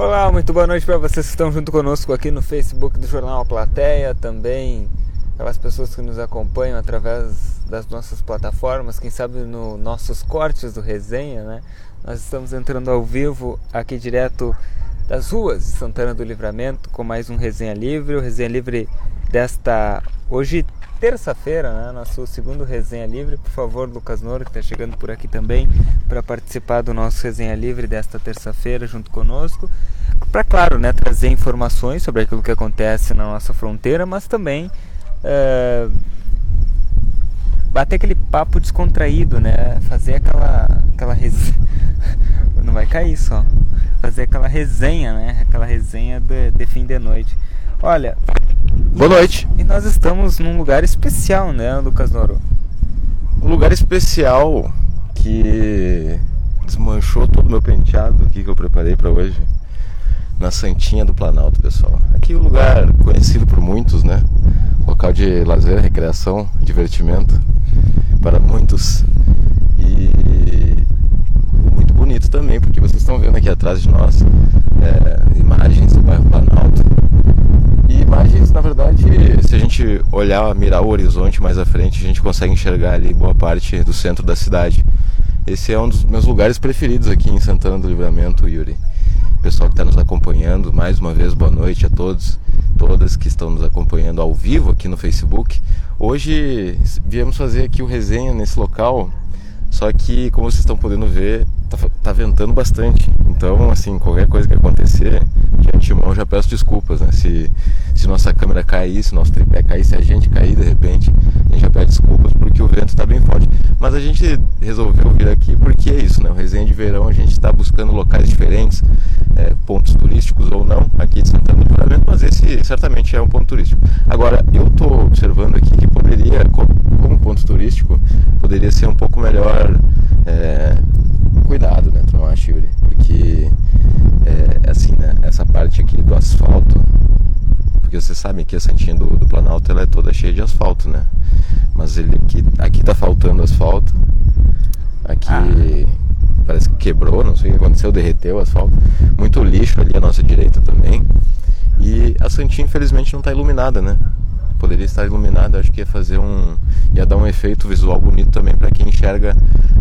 Olá, muito boa noite para vocês que estão junto conosco aqui no Facebook do Jornal A Plateia, também aquelas pessoas que nos acompanham através das nossas plataformas, quem sabe nos nossos cortes do resenha, né? Nós estamos entrando ao vivo aqui direto das ruas de Santana do Livramento com mais um resenha livre, o resenha livre desta hoje terça-feira, né, nosso segundo Resenha Livre. Por favor, Lucas Noro, que está chegando por aqui também, para participar do nosso Resenha Livre desta terça-feira junto conosco. Para, claro, né, trazer informações sobre aquilo que acontece na nossa fronteira, mas também é, bater aquele papo descontraído, né? Fazer aquela, aquela resenha. Não vai cair só. Fazer aquela resenha, né? Aquela resenha de, de fim de noite. Olha, Boa noite. E nós estamos num lugar especial, né, Lucas Noro? Um lugar especial que desmanchou todo o meu penteado aqui que eu preparei para hoje. Na Santinha do Planalto, pessoal. Aqui é um lugar conhecido por muitos, né? Local de lazer, recreação, divertimento para muitos. E muito bonito também, porque vocês estão vendo aqui atrás de nós é, imagens do bairro Planalto e imagens, na verdade, se a gente olhar, mirar o horizonte mais à frente, a gente consegue enxergar ali boa parte do centro da cidade. Esse é um dos meus lugares preferidos aqui em Santana do Livramento, Yuri. Pessoal que está nos acompanhando, mais uma vez, boa noite a todos, todas que estão nos acompanhando ao vivo aqui no Facebook. Hoje viemos fazer aqui o resenha nesse local, só que, como vocês estão podendo ver, tá, tá ventando bastante. Então, assim, qualquer coisa que acontecer, de antemão já peço desculpas, né? Se, se nossa câmera cair, se nosso tripé cair, se a gente cair de repente, a gente já pede desculpas porque o vento está bem forte. Mas a gente resolveu vir aqui porque é isso, né? O resenha de verão, a gente está buscando locais diferentes, é, pontos turísticos ou não, aqui de Santana do Livramento, mas esse certamente é um ponto turístico. Agora, eu estou observando aqui que poderia, como ponto turístico, poderia ser um pouco melhor é, cuidado, né? Não acha, Yuri? Porque, é, assim, né? Essa parte aqui do asfalto, porque vocês sabem que a Santinha do, do, Planalto ela é toda cheia de asfalto, né? Mas ele aqui, aqui tá faltando asfalto. Aqui ah. parece que quebrou, não sei o que aconteceu, derreteu o asfalto. Muito lixo ali à nossa direita também. E a Santinha infelizmente não está iluminada, né? Poderia estar iluminada, acho que ia fazer um. ia dar um efeito visual bonito também para quem enxerga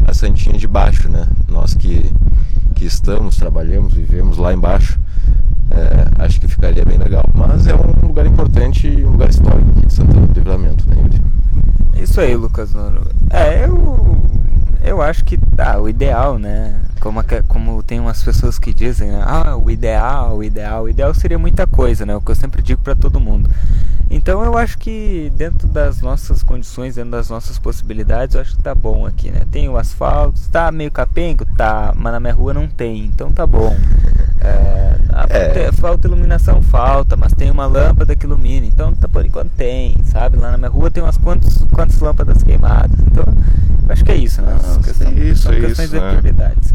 a Santinha de baixo, né? Nós que, que estamos, trabalhamos, vivemos lá embaixo, acho que ficaria bem legal. Mas é um lugar importante e um lugar histórico aqui de Santana do Livramento, né, Yuri? Isso aí, Lucas. É, eu, eu acho que tá, o ideal, né? Como, como tem umas pessoas que dizem, né? ah, o ideal, o ideal, o ideal seria muita coisa, né? O que eu sempre digo para todo mundo. Então eu acho que dentro das nossas condições, dentro das nossas possibilidades, eu acho que tá bom aqui, né? Tem o asfalto, tá meio capengo? Tá, mas na minha rua não tem, então tá bom. É, é. Falta iluminação? Falta, mas tem uma lâmpada que ilumina, então tá por enquanto tem, sabe? Lá na minha rua tem umas quantas, quantas lâmpadas queimadas, então acho que é isso, né? Não, questão, isso, são questões isso, de né? prioridades.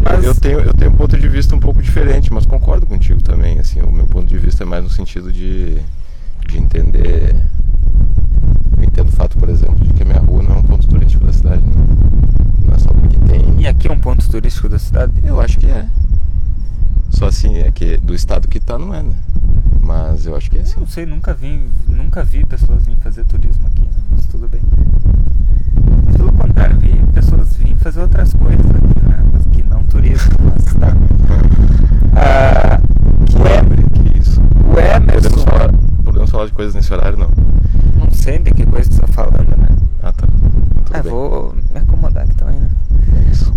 Mas... Eu, tenho, eu tenho um ponto de vista um pouco diferente, mas concordo contigo também, assim, o meu ponto de vista é mais no sentido de de entender. Eu entendo o fato, por exemplo, de que a minha rua não é um ponto turístico da cidade. Né? Não é só porque tem. E aqui é um ponto turístico da cidade? Eu acho que é. Só assim, é que do estado que tá não é, né? Mas eu acho que é assim. Eu não sei, nunca vi, nunca vi pessoas virem fazer turismo aqui, mas tudo bem. Pelo contrário, vi pessoas virem fazer outras coisas aqui, né? Mas que não turismo, mas tá. Ah, que é, que isso. O Emerson. Podemos falar, podemos falar de coisas nesse horário, não? Não sei de que coisa você tá falando, né? Ah, tá. ah, vou me acomodar aqui também, né?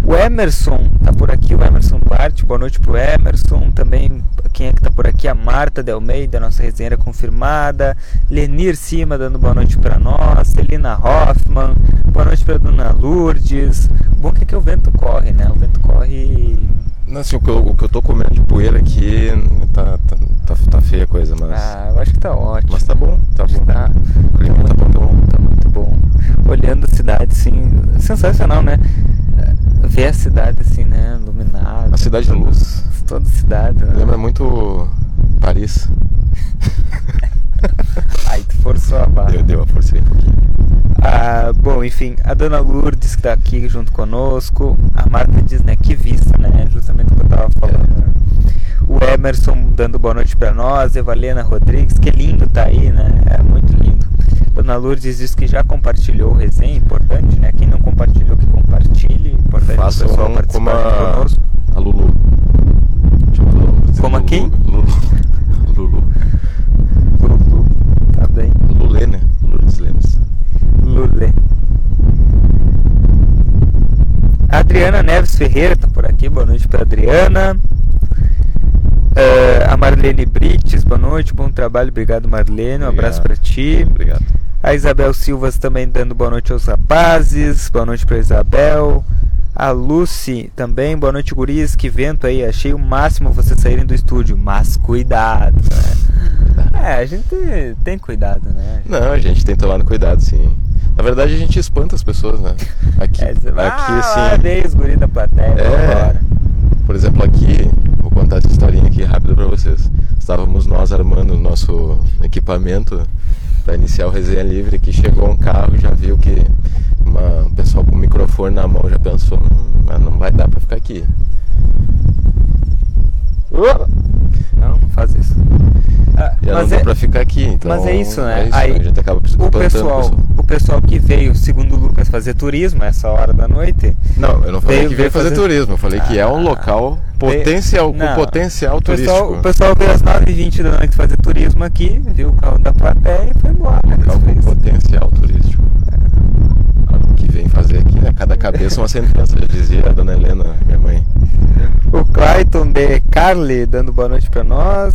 O Emerson tá por aqui, o Emerson Duarte, boa noite pro Emerson. Também, quem é que tá por aqui? A Marta de Almeida, nossa resenha confirmada. Lenir Cima dando boa noite para nós. Celina Hoffman, boa noite pra Dona Lourdes. Bom que aqui o vento corre, né? O vento corre não, assim, o que, eu, o que eu tô comendo de poeira aqui tá, tá, tá, tá feia a coisa, mas. Ah, eu acho que tá ótimo. Mas tá bom, tá bom. Tá, o clima tá muito bom, tá muito bom. Olhando a cidade, assim, sensacional, né? Ver a cidade, assim, né? Iluminada. A cidade da luz. Toda cidade. Né? Lembra muito Paris. Aí tu forçou a barra. Deu, deu, eu forcei um pouquinho. Ah, bom, enfim, a dona Lourdes que está aqui junto conosco. A Marta diz, né, que vista, né? Justamente o que eu estava falando. Né? O Emerson dando boa noite para nós, Evalena Rodrigues, que lindo tá aí, né? É muito lindo. Dona Lourdes diz que já compartilhou o resenha, importante, né? Quem não compartilhou, que compartilhe. Importante Faça o pessoal um participar a, conosco. a Lulu. Lulu. Como Lulu. quem? Lulu. Lulu. Lulu, tá bem. Lulê, né? Lourdes Lemos. Lulê. Adriana Neves Ferreira tá por aqui, boa noite para Adriana. Eh, a Marlene Brites, boa noite, bom trabalho, obrigado Marlene, um abraço para ti. Obrigado. A Isabel Silvas também dando boa noite aos rapazes, boa noite para Isabel. A Lucy também, boa noite guris, que vento aí, achei o máximo vocês saírem do estúdio, mas cuidado, né? É, a gente tem cuidado, né? Não, a gente tem tomado cuidado, sim. Na verdade, a gente espanta as pessoas, né? Aqui, É, aqui ah, assim. veio os guris da plateia, É. Por exemplo, aqui, vou contar essa historinha aqui rápida pra vocês. Estávamos nós armando o nosso equipamento para iniciar o resenha livre, que chegou um carro, já viu que uma um pessoal com o microfone na mão já pensou, hum, não vai dar pra ficar aqui. Não, não faz isso. Ah, Já mas, não é, pra ficar aqui, então. mas é isso, né? É isso, Aí, a gente acaba o pessoal, o pessoal que veio, segundo o Lucas, fazer turismo essa hora da noite, Não, eu não falei Veio- que veio veio fazer, fazer- turismo, eu falei que é um Ah, local veio- potencial, com Não, potencial o pessoal, turístico. o pessoal veio às 9h20 da noite fazer turismo aqui, viu o carro da plateia e foi embora. Local com potencial turístico. O que vem fazer aqui, né? Cada cabeça uma sentença, já dizia a dona Helena, minha mãe. O Clayton de Carly dando boa noite pra nós.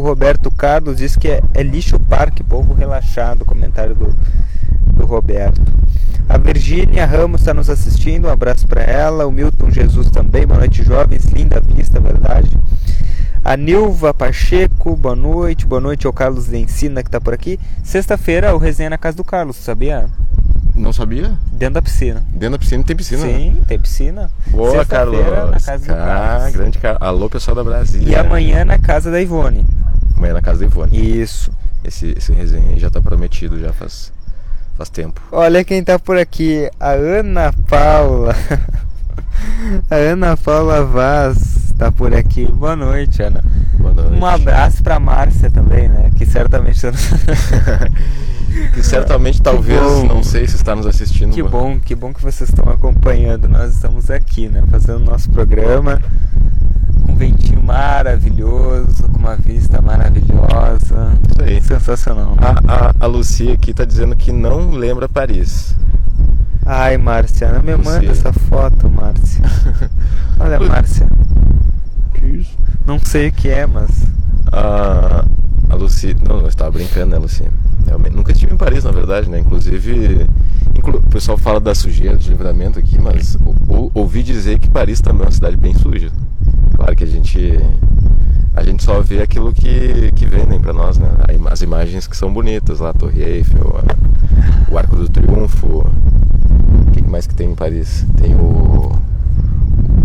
O Roberto Carlos diz que é, é lixo parque, povo relaxado. Comentário do, do Roberto. A Virgínia Ramos está nos assistindo, um abraço para ela. O Milton Jesus também, boa noite, jovens. Linda vista, verdade. A Nilva Pacheco, boa noite. Boa noite ao Carlos de Ensina que está por aqui. Sexta-feira, o resenha na casa do Carlos, sabia? Não sabia? Dentro da piscina. Dentro da piscina tem piscina. né? Sim, tem piscina. Boa, Carlos. Na casa do Ah, Carlos. grande cara. Alô, pessoal da Brasília. E amanhã na casa da Ivone. Amanhã na casa da Ivone. Isso. Esse, esse resenha aí já tá prometido, já faz, faz tempo. Olha quem tá por aqui, a Ana Paula. A Ana Paula Vaz tá por aqui. Boa noite, Ana. Boa noite. Um abraço pra Márcia também, né? Que certamente tá que certamente, talvez, bom. não sei se está nos assistindo. Que bom, que bom que vocês estão acompanhando. Nós estamos aqui, né? Fazendo nosso programa ventinho maravilhoso, com uma vista maravilhosa. Isso aí. Sensacional. A, a, a Lucia aqui tá dizendo que não lembra Paris. Ai, Márcia, não me manda Você. essa foto, Márcia. Olha, Márcia. Que isso? Não sei o que é, mas. A, a Lucy. Não, eu estava brincando, né? Realmente, nunca estive em Paris, na verdade, né? Inclusive, inclu- o pessoal fala da sujeira de livramento aqui, mas ou- ou- ouvi dizer que Paris também é uma cidade bem suja. Claro que a gente. A gente só vê aquilo que, que vendem pra nós, né? As imagens que são bonitas lá, a Torre Eiffel, a- o Arco do Triunfo. O que mais que tem em Paris? Tem o.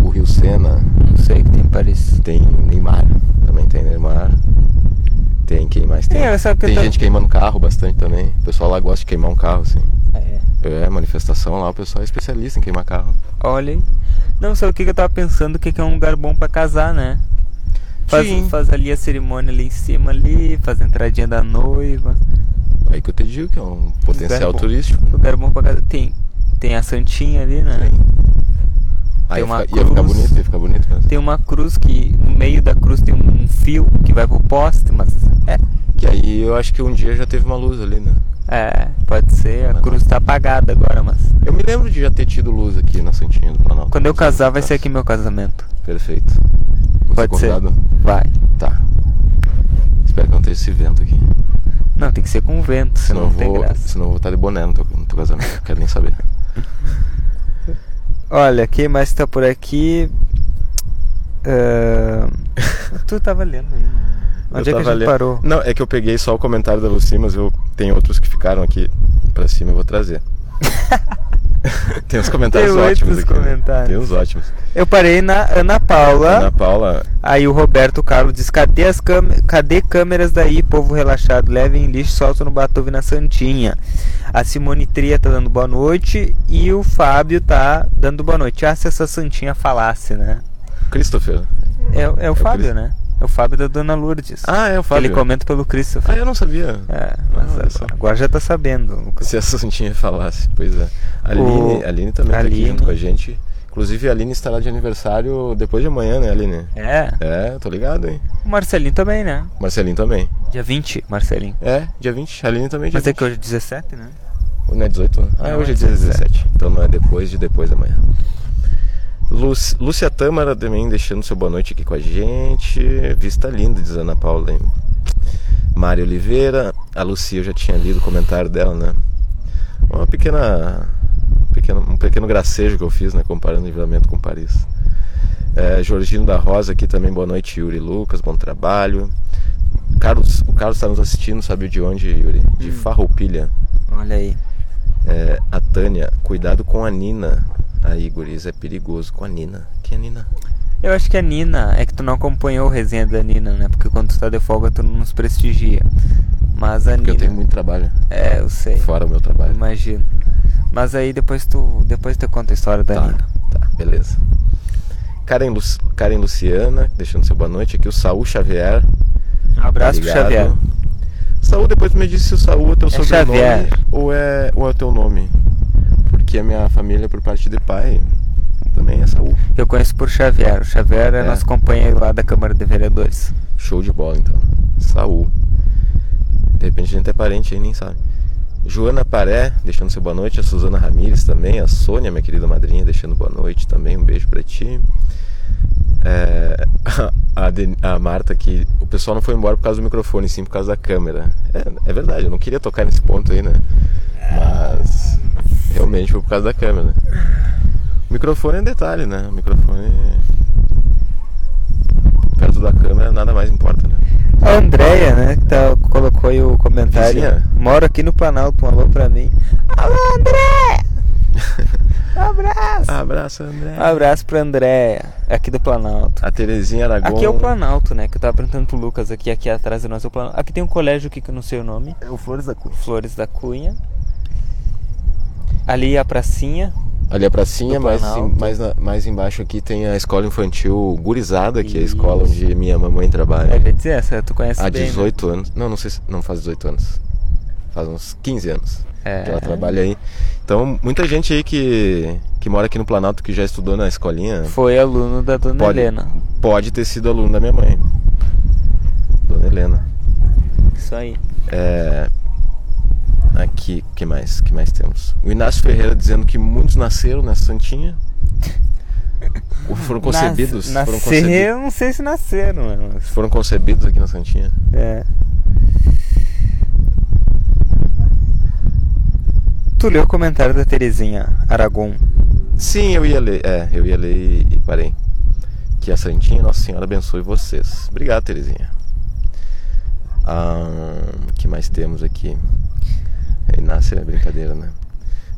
O Rio Sena. Não sei o que tem em Paris. Tem Neymar, também tem Neymar. Tem quem mais tem? É, tem tô- gente queimando carro bastante também. O pessoal lá gosta de queimar um carro, assim. É. É, manifestação lá, o pessoal é especialista em queimar carro. Olha aí. Não, sabe o que que eu tava pensando? Que que é um lugar bom pra casar, né? Faz, Sim. faz ali a cerimônia ali em cima ali, faz a entradinha da noiva. Aí que eu te digo que é um potencial bom. turístico. Lugar bom pra casar. Tem, tem a Santinha ali, né? Sim. Aí Tem ia uma ficar, ia ficar bonito, ia ficar bonito mesmo. Tem uma cruz que no meio da cruz tem um fio que vai pro poste, mas é, Que aí eu acho que um dia já teve uma luz ali, né? É, pode ser. A Mas cruz tá apagada agora, mas Eu me lembro de já ter tido luz aqui na Santinha do Planalto. quando eu Não casar vai tá. ser aqui meu casamento. Perfeito. Vou Pode ser. convidado? Vai. Tá. Espero que não tenha esse vento aqui. Não, tem que ser com vento, senão Senão não tem vou, graça. senão eu vou estar de boné no teu, no teu casamento. Não quero nem saber. Olha, quem mais tá por aqui? Ah, tu tava lendo aí. né? Onde Eu é que a gente lendo- parou? Não, é que eu peguei só o comentário da Lucy, mas eu tem outros que ficaram aqui pra cima, eu vou trazer. tem uns comentários Tem ótimos aqui. né? comentários. Tem uns ótimos. Eu parei na Ana Paula. Ana Paula, Aí o Roberto Carlos diz: cadê as câmeras? Cadê câmeras daí, povo relaxado? Levem lixo, solta no Batuve na Santinha. A Simone Tria tá dando boa noite e o Fábio tá dando boa noite. Ah, se essa Santinha falasse, né? Christopher. É, é o Fábio, Cris- né? É o Fábio da Dona Lourdes. Ah, é o Fábio. Ele comenta pelo Christopher. Ah, eu não sabia. É, mas olha só. agora, já tá sabendo. Lucas. Se a Santinha falasse, pois é. A Aline, O- Aline também tá aqui Aline. junto com a gente. Inclusive a Aline estará de aniversário depois de amanhã, né, Aline? É, É, tô ligado, hein? o Marcelinho também, né? Marcelinho também. Dia 20, Marcelinho. É, dia 20. A Aline também dia Mas é 20. que hoje é 17, né? Não é 18? Ah, Não, hoje é é dia 17. Então não é depois de depois da manhã. Lúcia, Tâmara também deixando seu boa noite aqui com a gente. Vista linda, diz Ana Paula. Hein? Mari Oliveira. A Lucia eu já tinha lido o comentário dela, né? Uma pequena. pequeno- um pequeno gracejo que eu fiz, né? Comparando o nivelamento com Paris. É, Jorginho da Rosa aqui também, boa noite, Yuri Lucas, bom trabalho. Carlos, o Carlos está nos assistindo, sabe de onde, Yuri? De Farroupilha. Olha aí. É, a Tânia, cuidado com a Nina. Aí, guris, é perigoso com a Nina. Quem é a Nina? Eu acho que a Nina, é que tu não acompanhou o resenha da Nina, né? Porque quando tu tá de folga tu não nos prestigia. Mas a Porque Nina. eu tenho muito trabalho. É, eu sei. Fora o meu trabalho. Imagino. Mas aí depois tu. Depois tu conta a história da Tá, Nina. tá, beleza. Karen, Lu Karen Luciana, deixando seu boa noite aqui. O Saul Xavier. Um abraço pro Obrigado. Xavier. Saul, depois tu me disse se o Saul é teu É sobrenome Xavier. ou é, ou é o teu nome. Porque a minha família, por parte de pai, também é Saul. Eu conheço por Xavier. O Xavier é, É. nosso companheiro lá da Câmara de Vereadores. Show de bola, então. Saul. De repente a gente é parente aí, nem sabe. Joana Paré, deixando seu boa noite. A Suzana Ramires também. A Sônia, minha querida madrinha, deixando boa noite também. Um beijo pra ti. É, a, Den- a Marta aqui. O pessoal não foi embora por causa do microfone, sim por causa da câmera. É, é verdade, eu não queria tocar nesse ponto aí, né? Mas realmente foi por causa da câmera. O microfone é detalhe, né? O microfone. Perto da câmera nada mais importa, né? A Andréia, né, que tá, colocou aí o comentário. Vizinha? Moro aqui no Planalto, um alô pra mim. Alô, André! Um abraço! Abraço, André. Um abraço pra Andréia, aqui do Planalto. A Terezinha Aragão. Aqui é o Planalto, né, que eu tava perguntando pro Lucas aqui, aqui atrás de nós é o Planalto. Aqui tem um colégio aqui que eu não sei o nome, É o Flores da Cunha. Flores da Cunha. Ali é a pracinha. Ali é a pracinha, mais, mais, na- mais embaixo aqui tem a escola infantil Gurizada, que é a Isso. escola onde minha mamãe É, trabalha. quer dizer, essa tu conhece Há bem, né? 18 anos. Não, não sei se. Não faz 18 anos. Faz uns 15 anos É. que ela trabalha aí. Então, muita gente aí que, que mora aqui no Planalto, que já estudou na escolinha, Foi aluno da Dona pode, Helena. pode ter sido aluno da minha mãe. Dona Helena. Isso aí. É, aqui, que mais? que mais temos? O Inácio Ferreira dizendo que muitos nasceram nessa santinha. Ou foram concebidos? Nas, foram, nascer, concebidos eu não sei se nasceram, né, mas... foram concebidos aqui na santinha. É. Tu leu o comentário da Terezinha Aragon. Sim, eu ia ler. É, eu ia ler e, parei. Que a santinha Nossa Senhora abençoe vocês. Obrigado, Terezinha. Ah, O que mais temos aqui? Inácio é brincadeira, né?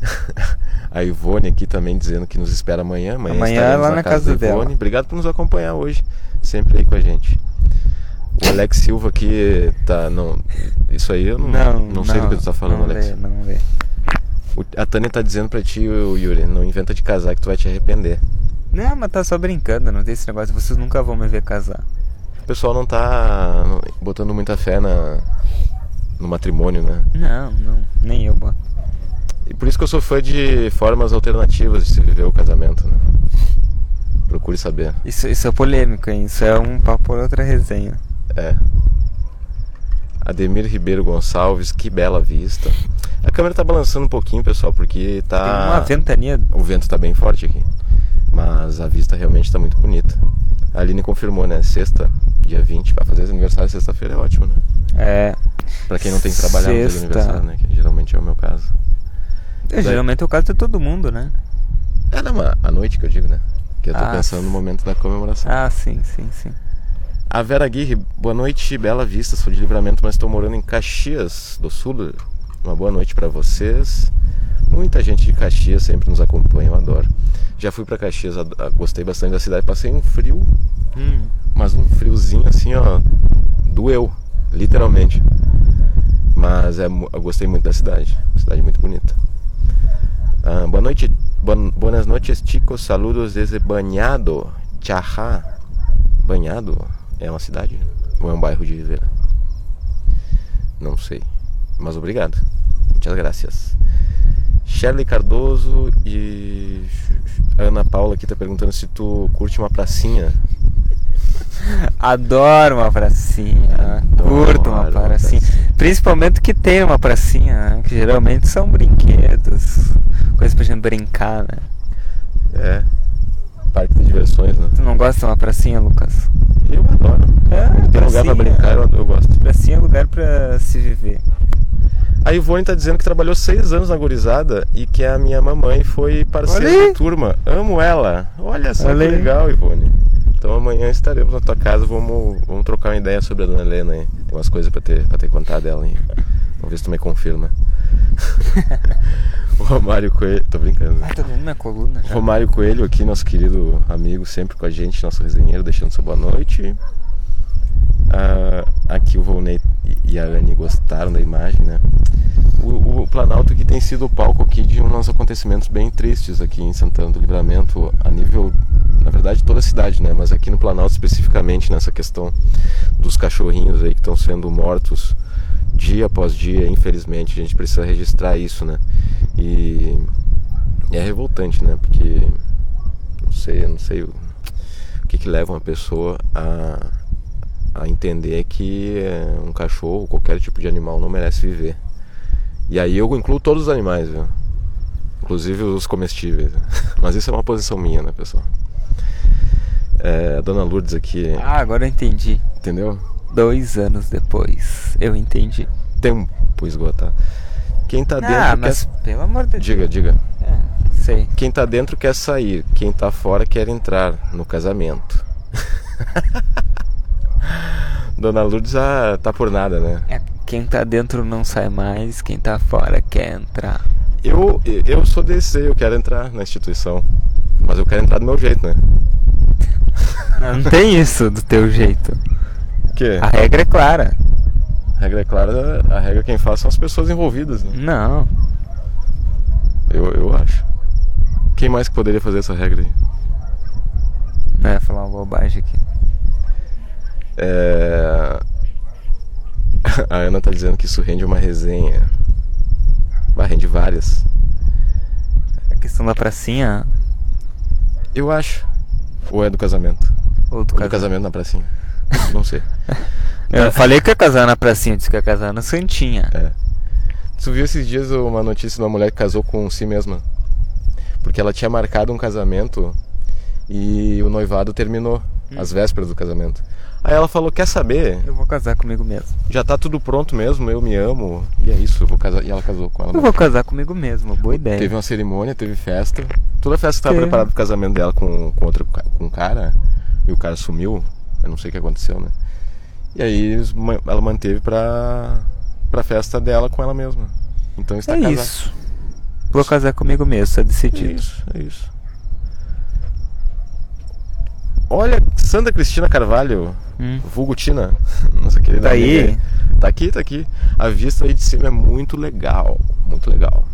A Ivone aqui também dizendo que nos espera amanhã. Amanhã, Amanhã estaremos lá na casa da dela. Ivone. Obrigado por nos acompanhar hoje. Sempre aí com a gente. O Alex Silva aqui tá. Não, isso aí eu não, não, sei do que tu tá falando, não Alex. Lê, não. O- A Tânia tá dizendo pra ti, Yuri, não inventa de casar que tu vai te arrepender. Não, mas tá só brincando, não tem esse negócio. Vocês nunca vão me ver casar. O pessoal não tá botando muita fé na, no matrimônio, né? Não, não, nem eu, boto. E por isso que eu sou fã de formas alternativas de se viver o casamento, né? Procure saber. Isso, isso é polêmico, hein? Isso é um papo por outra resenha. É. Ademir Ribeiro Gonçalves, que bela vista. A câmera tá balançando um pouquinho, pessoal, porque tá. Tem uma ventania. O vento tá bem forte aqui. Mas a vista realmente tá muito bonita. A Aline confirmou, né? Sexta, dia 20. Vai fazer aniversário sexta-feira é ótimo, né? É. Pra quem não tem que trabalhar no dia do aniversário, né? Que geralmente é o meu caso. Eu, geralmente eu caso de todo mundo, né? É, não, a noite que eu digo, né? Que eu tô Ah, pensando no momento da comemoração. Ah, sim, sim, sim. A Vera Aguirre, boa noite, Bela Vista, sou de livramento, mas estou morando em Caxias do Sul. Uma boa noite pra vocês. Muita gente de Caxias sempre nos acompanha, eu adoro. Já fui pra Caxias, gostei bastante da cidade, passei um frio, Hum. mas um friozinho assim, ó, doeu, literalmente. Mas é, eu gostei muito da cidade, cidade muito bonita. Ah, boa noite, buenas noches chicos, saludos desde Banhado, Chajá. Banhado é uma cidade? Ou é um bairro de Rivera? Não sei. Mas obrigado. Muitas graças. Shirley Cardoso e Ana Paula aqui tá perguntando se tu curte uma pracinha. Adoro uma pracinha. Adoro Curto uma uma pracinha. Pracinha. Principalmente que tem uma pracinha, né? que geralmente são brinquedos, coisas pra gente brincar, né? É. Parque de diversões, né? Tu não gosta de uma pracinha, Lucas? Eu adoro. É, Tem lugar pra pracinha. brincar, eu, eu gosto. Pracinha é lugar pra se viver. A Ivone tá dizendo que trabalhou seis anos na gurizada e que a minha mamãe foi parceira de turma. Amo ela. Olha só Olha que legal, Ivone. Então amanhã estaremos na tua casa, vamos, vamos trocar uma ideia sobre a dona Helena aí. Tem umas coisas pra ter, pra ter contado dela aí. Vamos ver se tu me confirma. o Romário Coelho. Tô brincando. Ai, tá doendo minha coluna já. Romário Coelho aqui, nosso querido amigo, sempre com a gente, nosso resenheiro, deixando sua boa noite. Ah, aqui o Volney e a Anne gostaram da imagem, né? O, o Planalto que tem sido o palco aqui de uns acontecimentos bem tristes aqui em Santana do Livramento, a nível, na verdade, toda a cidade, né? Mas aqui no Planalto especificamente nessa questão dos cachorrinhos aí que estão sendo mortos dia após dia, infelizmente, a gente precisa registrar isso, né? E é revoltante, né? Porque não sei, não sei o, o que, que leva uma pessoa a, a entender que é, um cachorro, qualquer tipo de animal, não merece viver. E aí eu incluo todos os animais, viu? Inclusive os comestíveis. Mas isso é uma posição minha, né, pessoal? É, a dona Lourdes aqui, Ah, agora eu entendi. entendeu? Dois anos depois, eu entendi. Tempo esgotar. Quem tá dentro ah, mas quer. pelo amor de Deus. Diga, diga. É, sei. Quem tá dentro quer sair, quem tá fora quer entrar no casamento. Dona Lourdes ah, tá por nada, né? É, quem tá dentro não sai mais, quem tá fora quer entrar. Eu, eu sou desse, eu quero entrar na instituição. Mas eu quero entrar do meu jeito, né? Não, não tem isso do teu jeito. O quê? A regra é clara. A regra é clara, a regra quem faz são as pessoas envolvidas, né? Não. Eu, eu acho. Quem mais que poderia fazer essa regra aí? Não ia falar uma bobagem aqui. É... A Ana tá dizendo que isso rende uma resenha. Vai, rende várias. A questão da pracinha Eu acho. Ou é do casamento? ou do Ou do casamento. casamento na pracinha? Não sei. Eu falei que ia casar na pracinha, disse que ia casar na Santinha. É. Tu viu esses dias uma notícia de uma mulher que casou com si mesma? Porque ela tinha marcado um casamento e o noivado terminou, às vésperas do casamento. Aí ela falou: Quer saber? Eu vou casar comigo mesmo. Já tá tudo pronto mesmo, eu me amo. E é isso, eu vou casar. E ela casou com ela. Eu vou casar comigo mesmo, boa ideia. Teve uma cerimônia, teve festa. Toda a festa que tava Teve. preparada pro casamento dela com, com outro com um cara. E o cara sumiu. Eu não sei o que aconteceu, né? E aí ela manteve pra, pra festa dela com ela mesma. Então está É casada. isso. Vou casar comigo mesmo, tá É decidido. isso, é isso. Olha, Santa Cristina Carvalho, Hum. vulgo Tina, nossa querida Tá aí? Tá aqui, tá aqui. A vista aí de cima é muito legal, muito legal.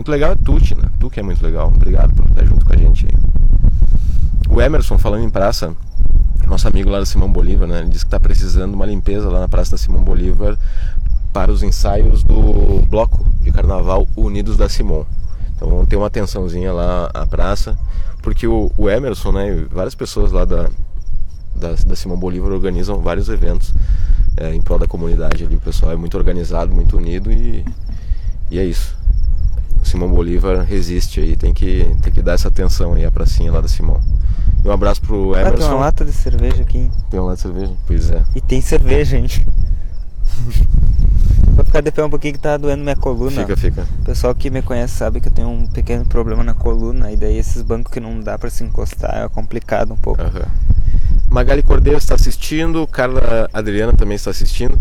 Muito legal é tu, Tina, tu que é muito legal. Obrigado por estar junto com a gente aí. O Emerson, falando em praça, nosso amigo lá da Simão Bolívar, né? Ele disse que tá precisando de uma limpeza lá na praça da Simão Bolívar para os ensaios do bloco de carnaval Unidos da Simão. Então vamos ter uma atençãozinha lá à praça, porque o, o Emerson, né, e várias pessoas lá da, da, da Simão Bolívar organizam vários eventos é, em prol da comunidade ali. O pessoal é muito organizado, muito unido e, e é isso. Simão Bolívar resiste aí, tem que, tem que dar essa atenção aí à pracinha lá da Simão. E um abraço pro Ah, tem Emerson. uma lata de cerveja aqui. hein? Tem uma lata de cerveja? Pois é. E tem cerveja, hein? Vou ficar de pé um pouquinho que tá doendo minha coluna. Fica, fica. O pessoal que me conhece sabe que eu tenho um pequeno problema na coluna. E daí esses bancos que não dá pra se encostar é complicado um pouco. Aham. Magali Cordeiro está assistindo, Carla Adriana também está assistindo.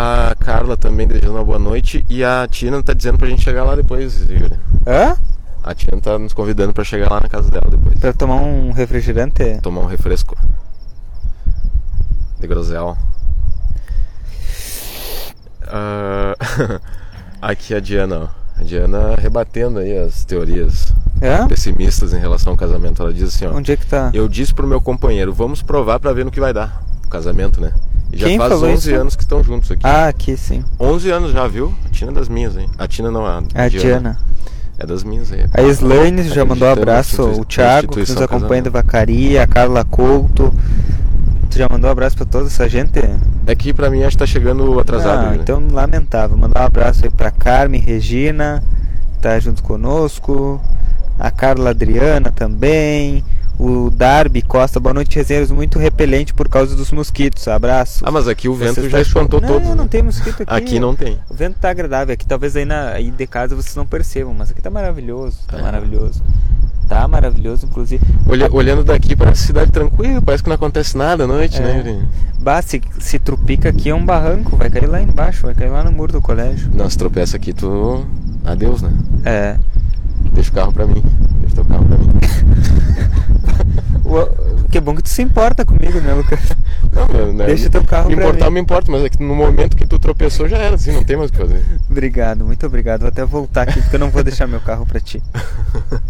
A Carla também desejando uma boa noite. E a Tina está dizendo pra gente chegar lá depois, Yuri. Hã? A Tina está nos convidando para chegar lá na casa dela depois. Pra tomar um refrigerante? Tomar um refresco. De grosel. Ah, aqui a Diana, ó. A Diana rebatendo aí as teorias É? pessimistas em relação ao casamento. Ela diz assim, ó. Onde é que tá? Eu disse pro meu companheiro, vamos provar pra ver no que vai dar. O casamento, né? Já Quem faz falou 11 isso? anos que estão juntos aqui. Ah, aqui sim. 11 anos já, viu? A Tina é das minhas, hein? A Tina não, a, A Diana. É das minhas aí. A Slaine já mandou um abraço. O Thiago, que nos acompanha do casamento. Vacaria, a Carla Couto. Tu já mandou um abraço pra toda essa gente? É que pra mim acho que tá chegando atrasado. Ah, né? então lamentável. Mandar um abraço aí pra Carmen, Regina, que tá junto conosco. A Carla Adriana também. O Darby Costa, boa noite, resenhas muito repelente por causa dos mosquitos. Abraço. Ah, mas aqui o vento Vocês já espantou não, todos. Não, né? tem mosquito aqui. Aqui não tem. O vento tá agradável. Aqui talvez aí, na, aí de casa vocês não percebam, mas aqui tá maravilhoso. Tá É. maravilhoso. Tá maravilhoso, inclusive. Olha- olhando daqui parece cidade tranquila, parece que não acontece nada à noite, É. né? Yuri? Bah, se, se trupica aqui é um barranco, vai cair lá embaixo, vai cair lá no muro do colégio. Não, se tropeça aqui, tu. Adeus, né? É. Deixa o carro pra mim. Deixa teu carro pra mim. Que bom que tu se importa comigo, né, Lucas? Não, meu, né? Deixa teu carro Me importar, eu me importo, mas é que no momento que tu tropeçou já era, assim, não tem mais o que fazer. Obrigado, muito obrigado. Vou até voltar aqui porque eu não vou deixar meu carro pra ti.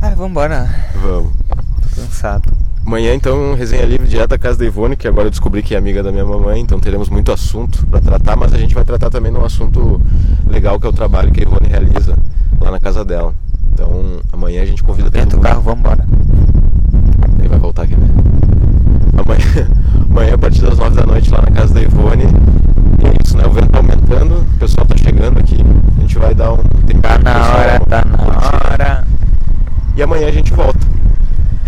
Ah, vambora. Vamos. Tô cansado. Amanhã, então, resenha livre direto da casa da Ivone, que agora eu descobri que é amiga da minha mamãe, então teremos muito assunto para tratar, mas a gente vai tratar também de um assunto legal que é o trabalho que a Ivone realiza lá na casa dela. Então, amanhã a gente convida todo Entra o mundo. carro, vambora. Ele vai voltar aqui? Amanhã, amanhã, a partir das 9 da noite, lá na casa da Ivone. E é isso, né? O vento tá aumentando, o pessoal tá chegando aqui. A gente vai dar um tempo Tá na hora, tá na curtir. hora. E amanhã a gente volta.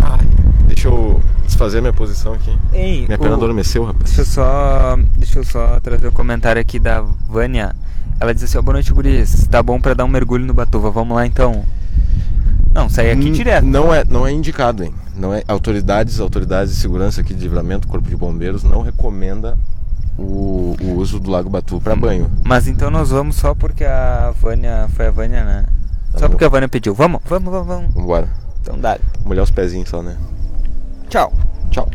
Ai, deixa eu desfazer minha posição aqui. Ei, Minha perna o- adormeceu, rapaz. Deixa eu só. Deixa eu só trazer o comentário aqui da Vânia. Ela diz assim, ó, boa noite, guris. Tá bom pra dar um mergulho no Batuva. Vamos lá então. Não, sair aqui Hum, direto. Não é, não é indicado, hein? Não é autoridades, autoridades de segurança aqui de Livramento, Corpo de Bombeiros não recomenda o, o uso do Lago Batu para banho. Mas então nós vamos só porque a Vânia. Foi a Vânia, né? Só Tá bom. porque a Vânia pediu. Vamos, vamos, vamos, vamos. Vambora. Então dá. Molhar os pezinhos só, né? Tchau.